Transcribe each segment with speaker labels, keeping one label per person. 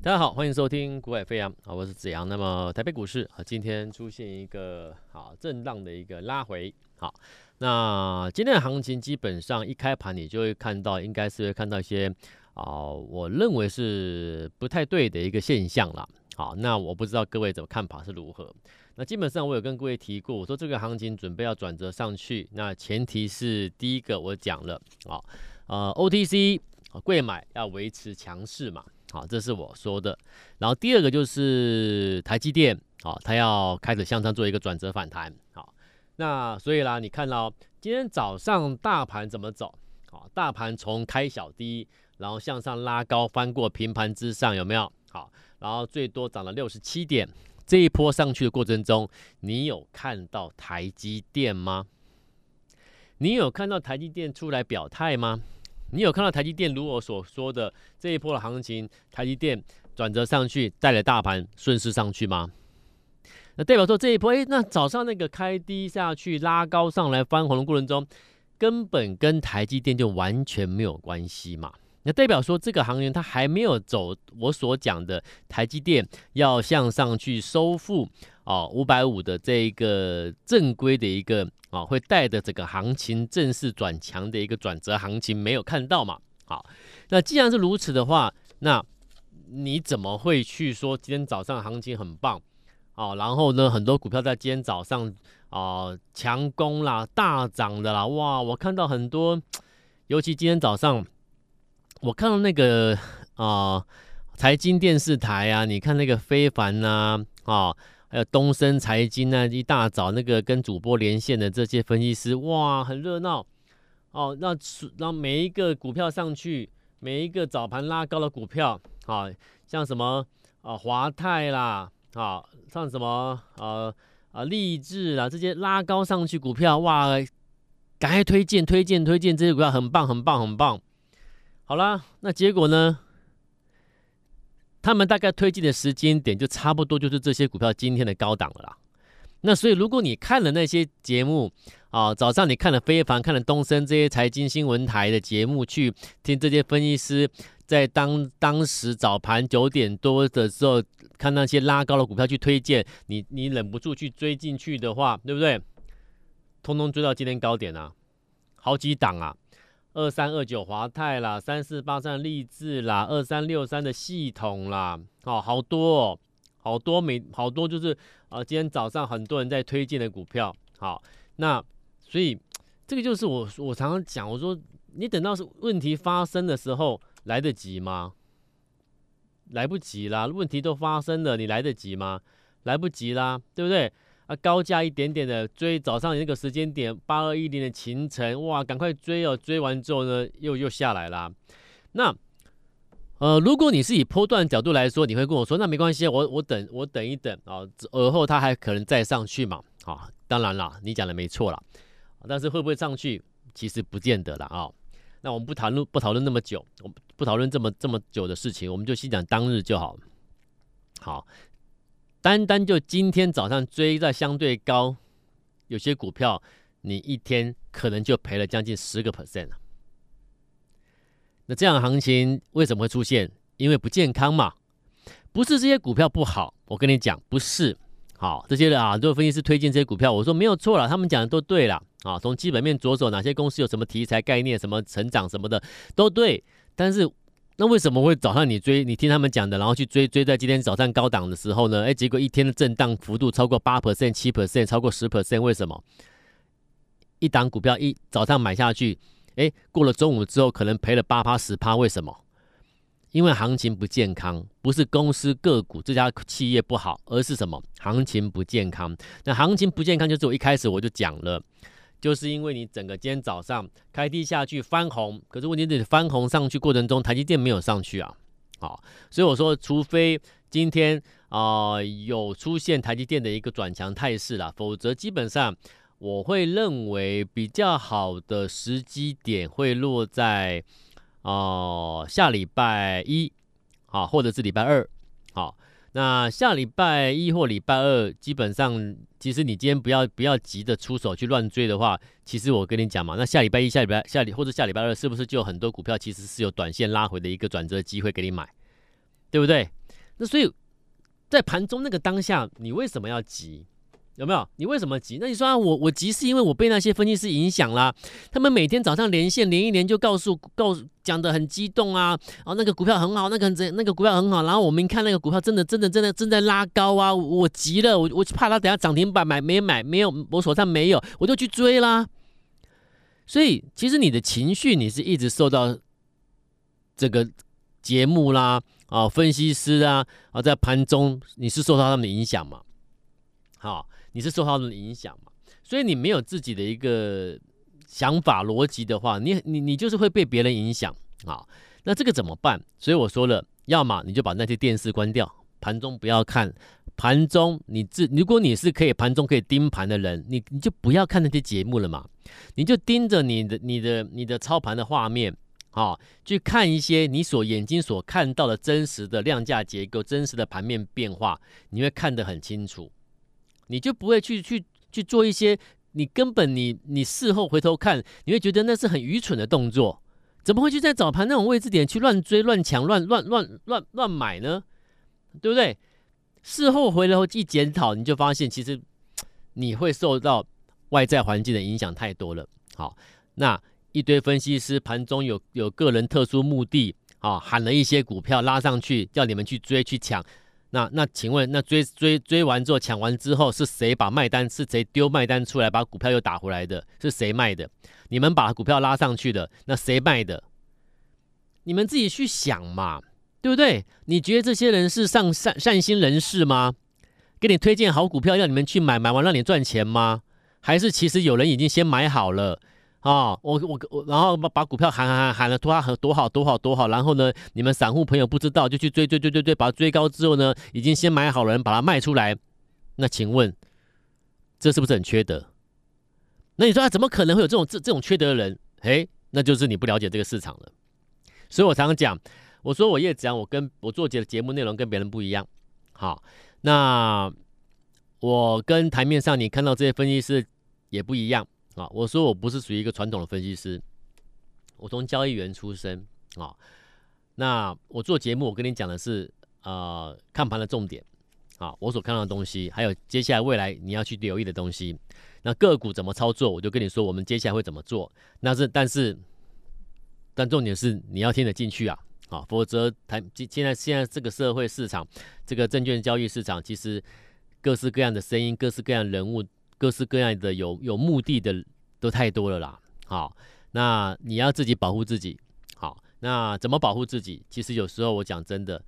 Speaker 1: 大家好，欢迎收听股海飞扬啊，我是子阳。那么台北股市啊，今天出现一个啊震荡的一个拉回。好，那今天的行情基本上一开盘你就会看到，应该是会看到一些啊，我认为是不太对的一个现象了。好，那我不知道各位怎么看法是如何。那基本上我有跟各位提过，我说这个行情准备要转折上去，那前提是第一个我讲了啊，呃，OTC 贵买要维持强势嘛。好，这是我说的。然后第二个就是台积电，好，它要开始向上做一个转折反弹。好，那所以啦，你看到今天早上大盘怎么走？好，大盘从开小低，然后向上拉高，翻过平盘之上，有没有？好，然后最多涨了六十七点。这一波上去的过程中，你有看到台积电吗？你有看到台积电出来表态吗？你有看到台积电如我所说的这一波的行情，台积电转折上去，带了大盘顺势上去吗？那代表说这一波，哎，那早上那个开低下去，拉高上来翻红的过程中，根本跟台积电就完全没有关系嘛？那代表说这个行情它还没有走我所讲的台积电要向上去收复啊五百五的这一个正规的一个。啊，会带着整个行情正式转强的一个转折行情，没有看到嘛？好，那既然是如此的话，那你怎么会去说今天早上行情很棒？啊，然后呢，很多股票在今天早上啊强攻啦、大涨的啦，哇！我看到很多，尤其今天早上，我看到那个啊财经电视台啊，你看那个非凡呐啊。还有东森财经呢，一大早那个跟主播连线的这些分析师，哇，很热闹哦。那让每一个股票上去，每一个早盘拉高的股票，啊，像什么啊华泰啦，啊，像什么呃啊立志啦，这些拉高上去股票，哇，赶快推荐推荐推荐这些股票，很棒很棒很棒。好啦，那结果呢？他们大概推进的时间点就差不多就是这些股票今天的高档了啦。那所以如果你看了那些节目啊，早上你看了非凡、看了东森这些财经新闻台的节目，去听这些分析师在当当时早盘九点多的时候看那些拉高的股票去推荐，你你忍不住去追进去的话，对不对？通通追到今天高点啊，好几档啊。二三二九华泰啦，三四八三立志啦，二三六三的系统啦，哦，好多哦，好多每好多就是啊、呃，今天早上很多人在推荐的股票，好，那所以这个就是我我常常讲，我说你等到是问题发生的时候来得及吗？来不及啦，问题都发生了，你来得及吗？来不及啦，对不对？啊，高价一点点的追，早上那个时间点八二一零的勤诚，哇，赶快追哦！追完之后呢，又又下来啦。那呃，如果你是以波段角度来说，你会跟我说，那没关系，我我等我等一等啊，而后它还可能再上去嘛。啊，当然啦，你讲的没错啦，但是会不会上去，其实不见得了啊。那我们不谈论不讨论那么久，我们不讨论这么这么久的事情，我们就先讲当日就好。好。单单就今天早上追在相对高，有些股票你一天可能就赔了将近十个 percent 了。那这样的行情为什么会出现？因为不健康嘛。不是这些股票不好，我跟你讲，不是。好，这些人啊，做分析师推荐这些股票，我说没有错了，他们讲的都对了。啊，从基本面着手，哪些公司有什么题材概念、什么成长什么的都对，但是。那为什么会早上你追，你听他们讲的，然后去追追在今天早上高档的时候呢？哎，结果一天的震荡幅度超过八 percent、七 percent，超过十 percent，为什么？一档股票一早上买下去，哎，过了中午之后可能赔了八趴十趴，为什么？因为行情不健康，不是公司个股这家企业不好，而是什么？行情不健康。那行情不健康就是我一开始我就讲了。就是因为你整个今天早上开低下去翻红，可是问题是你翻红上去过程中，台积电没有上去啊，好，所以我说，除非今天啊、有出现台积电的一个转强态势啦，否则基本上我会认为比较好的时机点会落在哦、下礼拜一啊，或者是礼拜二，好。那下礼拜一或礼拜二，基本上，其实你今天不要不要急着出手去乱追的话，其实我跟你讲嘛，那下礼拜一、下礼拜下礼或者下礼拜二，是不是就有很多股票其实是有短线拉回的一个转折机会给你买，对不对？那所以在盘中那个当下，你为什么要急？有没有？你为什么急？那你说啊，我我急是因为我被那些分析师影响啦。他们每天早上连线连一连就告诉告诉讲得很激动啊，哦那个股票很好，那个怎那个股票很好。然后我们看那个股票真的真的真的正在拉高啊，我急了，我我就怕他等下涨停板买没买没有，我手上没有，我就去追啦。所以其实你的情绪你是一直受到这个节目啦啊分析师啊啊在盘中你是受到他们的影响嘛？好。你是受他们的影响嘛？所以你没有自己的一个想法逻辑的话，你你你就是会被别人影响啊。那这个怎么办？所以我说了，要么你就把那些电视关掉，盘中不要看。盘中你自如果你是可以盘中可以盯盘的人，你你就不要看那些节目了嘛，你就盯着你的你的你的操盘的画面啊，去看一些你所眼睛所看到的真实的量价结构、真实的盘面变化，你会看得很清楚。你就不会去去去做一些你根本你你事后回头看，你会觉得那是很愚蠢的动作，怎么会去在早盘那种位置点去乱追乱抢乱乱乱乱乱买呢？对不对？事后回头一检讨，你就发现其实你会受到外在环境的影响太多了。好，那一堆分析师盘中有有个人特殊目的啊，喊了一些股票拉上去，叫你们去追去抢。那那请问，那追追追完之后，抢完之后是谁把卖单？是谁丢卖单出来把股票又打回来的？是谁卖的？你们把股票拉上去的，那谁卖的？你们自己去想嘛，对不对？你觉得这些人是上善善心人士吗？给你推荐好股票要你们去买，买完让你赚钱吗？还是其实有人已经先买好了？啊、我我我，然后把把股票喊喊喊喊了多好多好多好多好，然后呢，你们散户朋友不知道就去追追追追追，把它追高之后呢，已经先买好了把它卖出来，那请问这是不是很缺德？那你说啊，怎么可能会有这种这这种缺德的人？诶，那就是你不了解这个市场了。所以我常常讲，我说我叶子阳，我跟我做节的节目内容跟别人不一样。好，那我跟台面上你看到这些分析师也不一样。啊，我说我不是属于一个传统的分析师，我从交易员出身啊。那我做节目，我跟你讲的是呃看盘的重点啊，我所看到的东西，还有接下来未来你要去留意的东西。那个股怎么操作，我就跟你说，我们接下来会怎么做。那是但是但重点是你要听得进去啊，啊，否则台现在现在这个社会市场，这个证券交易市场，其实各式各样的声音，各式各样人物。各式各样的有有目的的都太多了啦。好，那你要自己保护自己。好，那怎么保护自己？其实有时候我讲真的，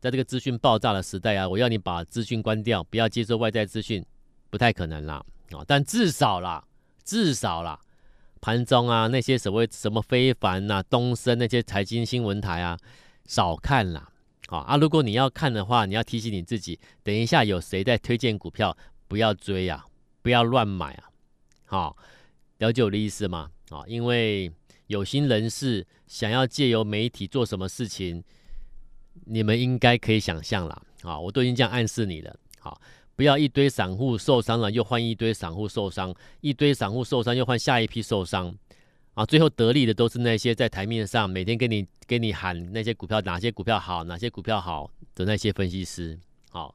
Speaker 1: 在这个资讯爆炸的时代啊，我要你把资讯关掉，不要接受外在资讯，不太可能啦。啊，但至少啦，至少啦，盘中啊那些所谓什么非凡呐、东升那些财经新闻台啊，少看啦。好啊，如果你要看的话，你要提醒你自己，等一下有谁在推荐股票，不要追呀。不要乱买啊！好，了解我的意思吗？啊，因为有心人士想要借由媒体做什么事情，你们应该可以想象了。啊，我都已经这样暗示你了。好，不要一堆散户受伤了，又换一堆散户受伤，一堆散户受伤又换下一批受伤，啊，最后得利的都是那些在台面上每天给你给你喊那些股票哪些股票好，哪些股票好的那些分析师。好。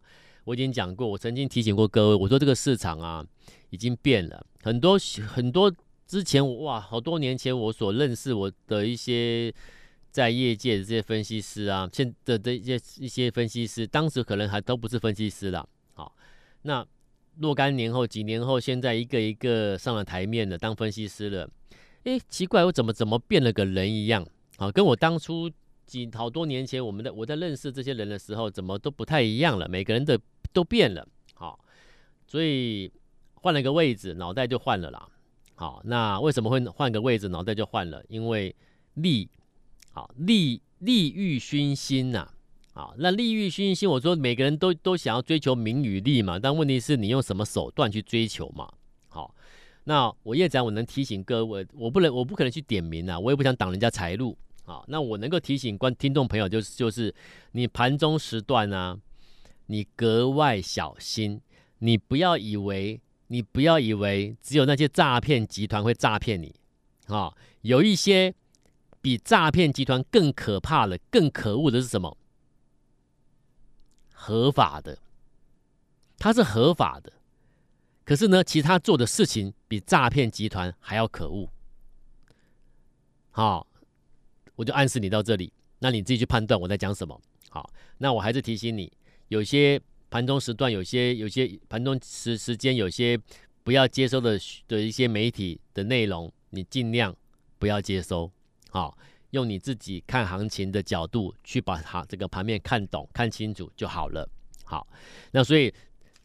Speaker 1: 我已经讲过，我曾经提醒过各位，我说这个市场啊，已经变了很多很多。之前哇，好多年前我所认识我的一些在业界的这些分析师啊，现的的一些一些分析师，当时可能还都不是分析师了。好，那若干年后，几年后，现在一个一个上了台面的，当分析师了。诶，奇怪，我怎么怎么变了个人一样？好，跟我当初几好多年前我们的我在认识这些人的时候，怎么都不太一样了。每个人的。都变了，好，所以换了个位置，脑袋就换了啦。好，那为什么会换个位置，脑袋就换了？因为利，好利利欲熏心呐，好，那利欲熏心，我说每个人都都想要追求名与利嘛，但问题是你用什么手段去追求嘛？好，那我叶子，我能提醒各位，我不能，我不可能去点名啊，我也不想挡人家财路，好，那我能够提醒观听众朋友，就是就是你盘中时段啊。你格外小心，你不要以为，你不要以为只有那些诈骗集团会诈骗你，啊、哦，有一些比诈骗集团更可怕的、更可恶的是什么？合法的，他是合法的。可是呢，其他做的事情比诈骗集团还要可恶。好，我就暗示你到这里，那你自己去判断我在讲什么。好，那我还是提醒你，有些盘中时段，有些有些盘中时时间，有些不要接收的的一些媒体的内容，你尽量不要接收。好，用你自己看行情的角度去把它这个盘面看懂、看清楚就好了。好，那所以。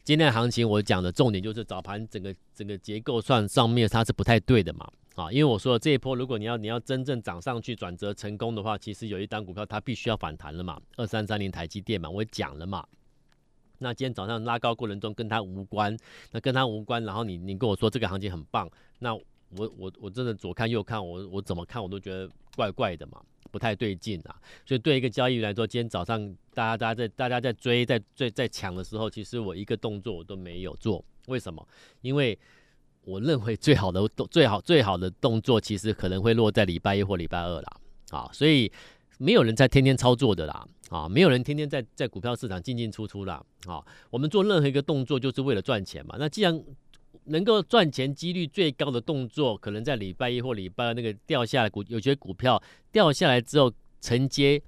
Speaker 1: 今天的行情，我讲的重点就是早盘整个整个结构算上面它是不太对的嘛，啊，因为我说了这一波，如果你要你要真正涨上去转折成功的话，其实有一单股票它必须要反弹了嘛，二三三零台积电嘛，我讲了嘛。那今天早上拉高过程中跟它无关，那跟它无关，然后你你跟我说这个行情很棒，那我我我真的左看右看，我我怎么看我都觉得怪怪的嘛。不太对劲啊，所以对一个交易员来说，今天早上大家大家在大家在追在追在抢的时候，其实我一个动作我都没有做。为什么？因为我认为最好的动最好最好的动作，其实可能会落在礼拜一或礼拜二啦。啊，所以没有人在天天操作的啦，啊，没有人天天在在股票市场进进出出啦。啊，我们做任何一个动作就是为了赚钱嘛。那既然能够赚钱几率最高的动作，可能在礼拜一或礼拜二那个掉下来股，有些股票掉下来之后承接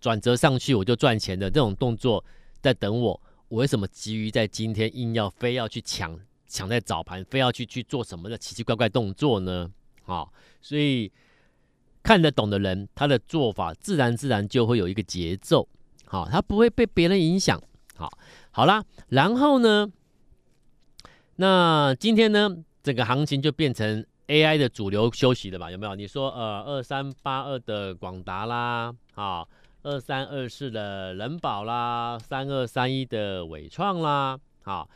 Speaker 1: 转折上去，我就赚钱的这种动作在等我。我为什么急于在今天硬要非要去抢抢在早盘，非要去去做什么的奇奇怪怪动作呢？好，所以看得懂的人，他的做法自然自然就会有一个节奏，好，他不会被别人影响。好，好啦，然后呢？那今天呢，整个行情就变成 AI 的主流休息了吧？有没有？你说呃，二三八二的广达啦，啊，二三二四的人保啦，三二三一的伟创啦，好，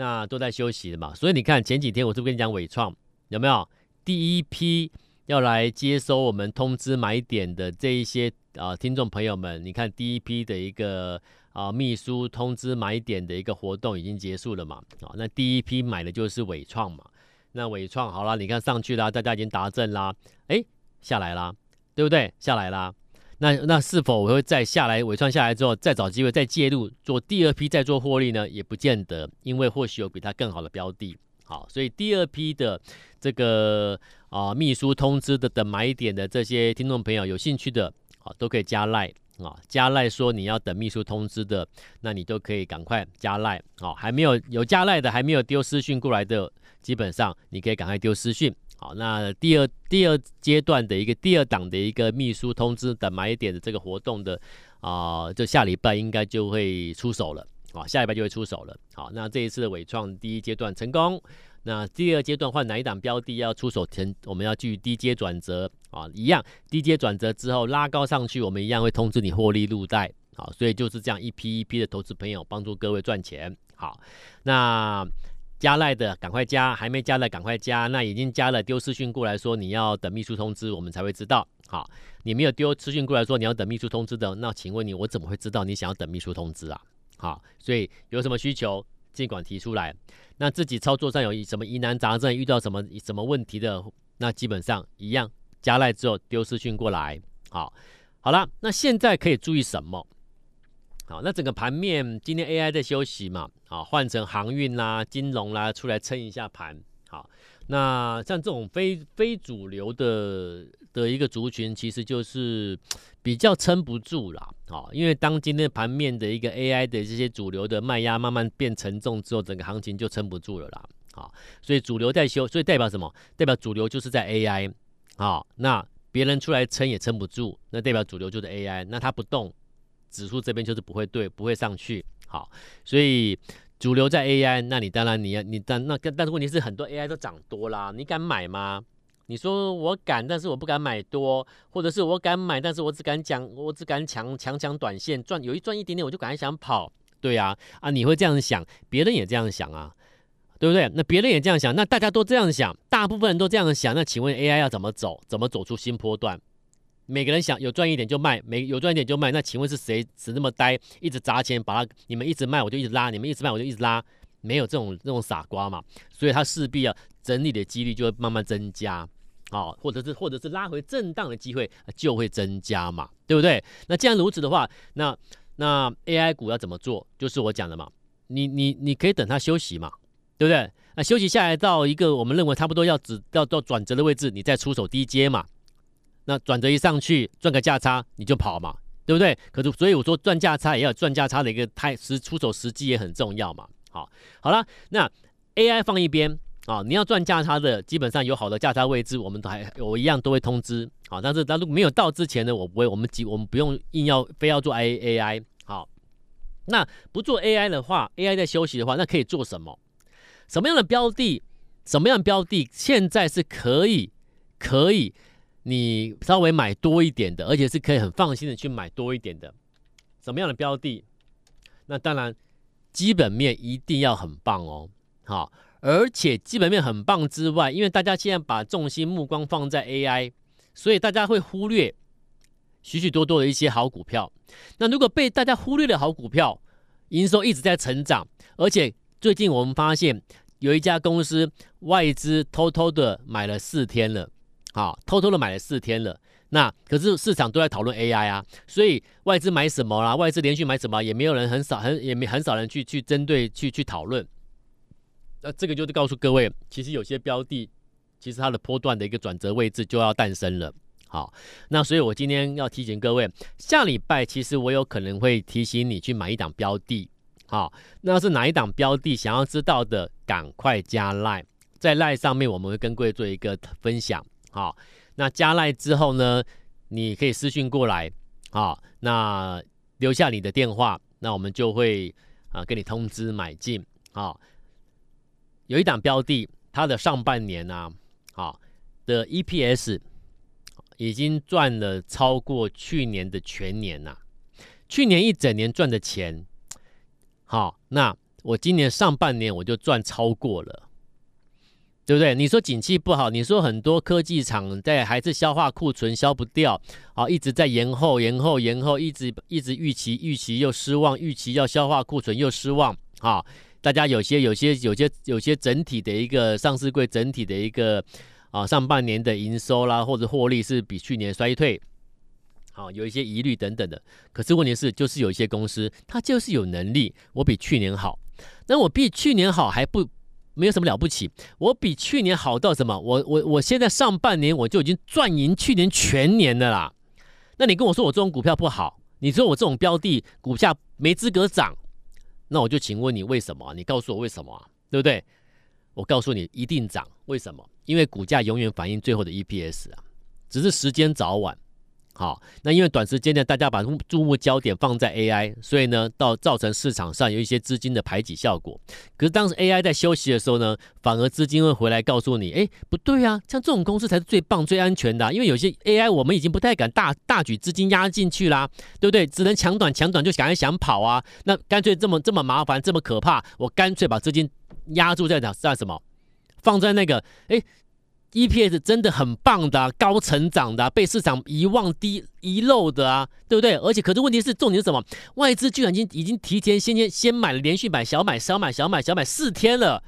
Speaker 1: 那都在休息的嘛。所以你看前几天我是不是跟你讲伟创有没有？第一批要来接收我们通知买点的这一些啊、听众朋友们，你看第一批的一个。啊，秘书通知买点的一个活动已经结束了嘛？啊，那第一批买的就是伟创嘛。那伟创好了，你看上去啦，大家已经达阵啦，哎，下来啦，对不对？下来啦。那那是否我会再下来？尾创下来之后，再找机会再介入做第二批再做获利呢？也不见得，因为或许有比它更好的标的。好，所以第二批的这个啊秘书通知的的买点的这些听众朋友有兴趣的，啊，都可以加赖。啊，加赖说你要等秘书通知的，那你都可以赶快加赖。好，还没有有加赖的，还没有丢私讯过来的，基本上你可以赶快丢私讯。好，那第二第二阶段的一个第二档的一个秘书通知的买点的这个活动的啊、就下礼拜应该就会出手了。啊，下礼拜就会出手了。好，那这一次的伟创第一阶段成功。那第二阶段换哪一档标的要出手前，我们要继续低阶转折啊，一样低阶转折之后拉高上去，我们一样会通知你获利入袋啊，所以就是这样一批一批的投资朋友帮助各位赚钱。好，那加赖的赶快加，还没加的赶快加，那已经加了丢私讯过来说你要等秘书通知，我们才会知道。好，你没有丢私讯过来说你要等秘书通知的，那请问你我怎么会知道你想要等秘书通知啊？好，所以有什么需求？尽管提出来，那自己操作上有什么疑难杂症，遇到什么什么问题的，那基本上一样，加赖之后丢私讯过来。好，好了，那现在可以注意什么？好，那整个盘面今天 AI 在休息嘛，好，换成航运啦、金融啦出来撑一下盘。好，那像这种非非主流的。的一个族群其实就是比较撑不住啦，好，因为当今天盘面的一个 AI 的这些主流的卖压慢慢变沉重之后，整个行情就撑不住了啦，好，所以主流在修，所以代表什么？代表主流就是在 AI，好，那别人出来撑也撑不住，那代表主流就是 AI，那它不动，指数这边就是不会对，不会上去，好，所以主流在 AI，那你当然你要你但那但是问题是很多 AI 都涨多啦，你敢买吗？你说我敢，但是我不敢买多，或者是我敢买，但是我只敢讲，我只敢抢抢抢短线赚，有一赚一点点我就赶快想跑，对呀，啊，啊你会这样想，别人也这样想啊，对不对？那别人也这样想，那大家都这样想，大部分人都这样想，那请问 AI 要怎么走？怎么走出新波段？每个人想有赚一点就卖，每有赚一点就卖，那请问是谁死那么呆，一直砸钱把它？你们一直卖我就一直拉，你们一直卖我就一直拉，没有这种这种傻瓜嘛，所以他势必要整理的几率就会慢慢增加。好，或者是或者是拉回震荡的机会就会增加嘛，对不对？那既然如此的话，那那 AI 股要怎么做？就是我讲的嘛，你你你可以等它休息嘛，对不对？那休息下来到一个我们认为差不多要止要到转折的位置，你再出手低接嘛。那转折一上去赚个价差，你就跑嘛，对不对？可是所以我说赚价差也要赚价差的一个态时出手时机也很重要嘛。好，好了，那 AI 放一边啊，你要赚价差的，基本上有好的价差位置，我们都还我一样都会通知。好，但是但如果没有到之前呢，我不会，我们急，我们不用硬要非要做 AI。好，那不做 AI 的话，AI 在休息的话，那可以做什么？什么样的标的？什么样的标的现在是可以可以你稍微买多一点的，而且是可以很放心的去买多一点的？什么样的标的？那当然。基本面一定要很棒哦，好，而且基本面很棒之外，因为大家现在把重心目光放在 AI，所以大家会忽略许许多多的一些好股票。那如果被大家忽略的好股票，营收一直在成长，而且最近我们发现有一家公司外资偷偷的买了四天了，好，偷偷的买了四天了。那可是市场都在讨论 AI 啊，所以外资买什么啦？外资连续买什么？也没有人很少很也没很少人去去针对去去讨论。那这个就是告诉各位，其实有些标的，其实它的波段的一个转折位置就要诞生了。好，那所以我今天要提醒各位，下礼拜其实我有可能会提醒你去买一档标的。好，那是哪一档标的？想要知道的，赶快加 Line，在 Line 上面我们会跟各位做一个分享。好。那加赖之后呢，你可以私讯过来，好，那留下你的电话，那我们就会啊给你通知买进，好，有一档标的，它的上半年呢、啊，好，的 EPS 已经赚了超过去年的全年呐、啊，去年一整年赚的钱，好，那我今年上半年我就赚超过了。对不对？你说景气不好，你说很多科技厂在还是消化库存消不掉，啊，一直在延后、延后、延后，一直一直预期、预期又失望，预期要消化库存又失望，啊，大家有些、有些、有些、有些整体的一个上市柜整体的一个啊上半年的营收啦或者获利是比去年衰退，好，有一些疑虑等等的。可是问题是，就是有一些公司它就是有能力，我比去年好，那我比去年好还不。没有什么了不起，我比去年好到什么？我我我现在上半年我就已经赚赢去年全年的啦。那你跟我说我这种股票不好，你说我这种标的股价没资格涨，那我就请问你为什么？你告诉我为什么啊？对不对？我告诉你一定涨，为什么？因为股价永远反映最后的 EPS 啊，只是时间早晚。好，那因为短时间内大家把注目焦点放在 AI，所以呢，到造成市场上有一些资金的排挤效果。可是当时 AI 在休息的时候呢，反而资金会回来告诉你，哎，不对啊，像这种公司才是最棒、最安全的。因为有些 AI 我们已经不太敢大大举资金压进去啦，对不对？只能抢短抢短就想想跑啊。那干脆这么这么麻烦、这么可怕，我干脆把资金压住在哪？在什么？放在那个哎。EPS 真的很棒的、高成长的、被市场遗忘低遗漏的啊，对不对？而且，可是问题是，重点是什么？外资居然已经已经提前先先先买了，连续买小买小买小买小买四天了，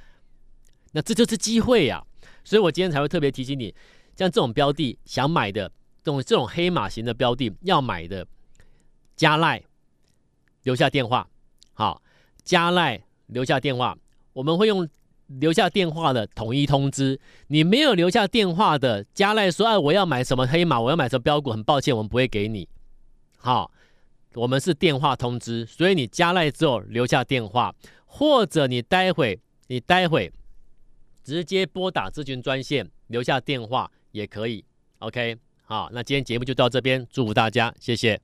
Speaker 1: 那这就是机会呀、所以我今天才会特别提醒你，像这种标的想买的，这种这种黑马型的标的要买的，加赖留下电话，好，加赖留下电话，我们会用。留下电话的统一通知，你没有留下电话的加赖说，哎，我要买什么黑马，我要买什么标股，很抱歉，我们不会给你。好，我们是电话通知，所以你加赖之后留下电话，或者你待会你待会直接拨打咨询专线留下电话也可以。OK，好，那今天节目就到这边，祝福大家，谢谢。